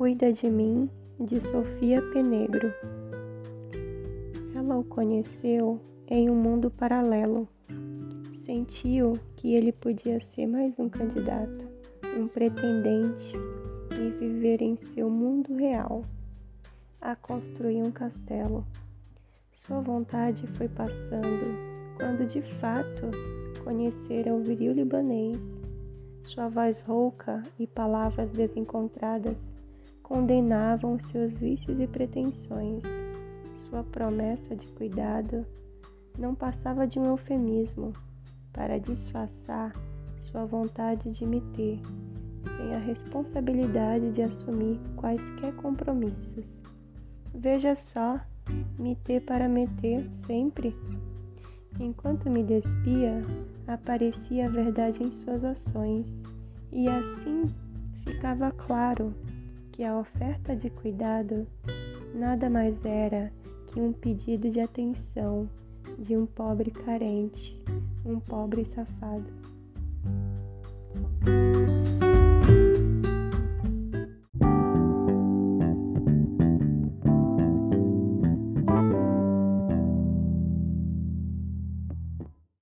Cuida de mim, de Sofia Penegro. Ela o conheceu em um mundo paralelo. Sentiu que ele podia ser mais um candidato, um pretendente e viver em seu mundo real, a construir um castelo. Sua vontade foi passando quando de fato conheceram o viril libanês sua voz rouca e palavras desencontradas condenavam seus vícios e pretensões. Sua promessa de cuidado não passava de um eufemismo para disfarçar sua vontade de me ter, sem a responsabilidade de assumir quaisquer compromissos. Veja só, me ter para meter sempre. Enquanto me despia, aparecia a verdade em suas ações, e assim ficava claro que a oferta de cuidado nada mais era que um pedido de atenção de um pobre carente, um pobre safado.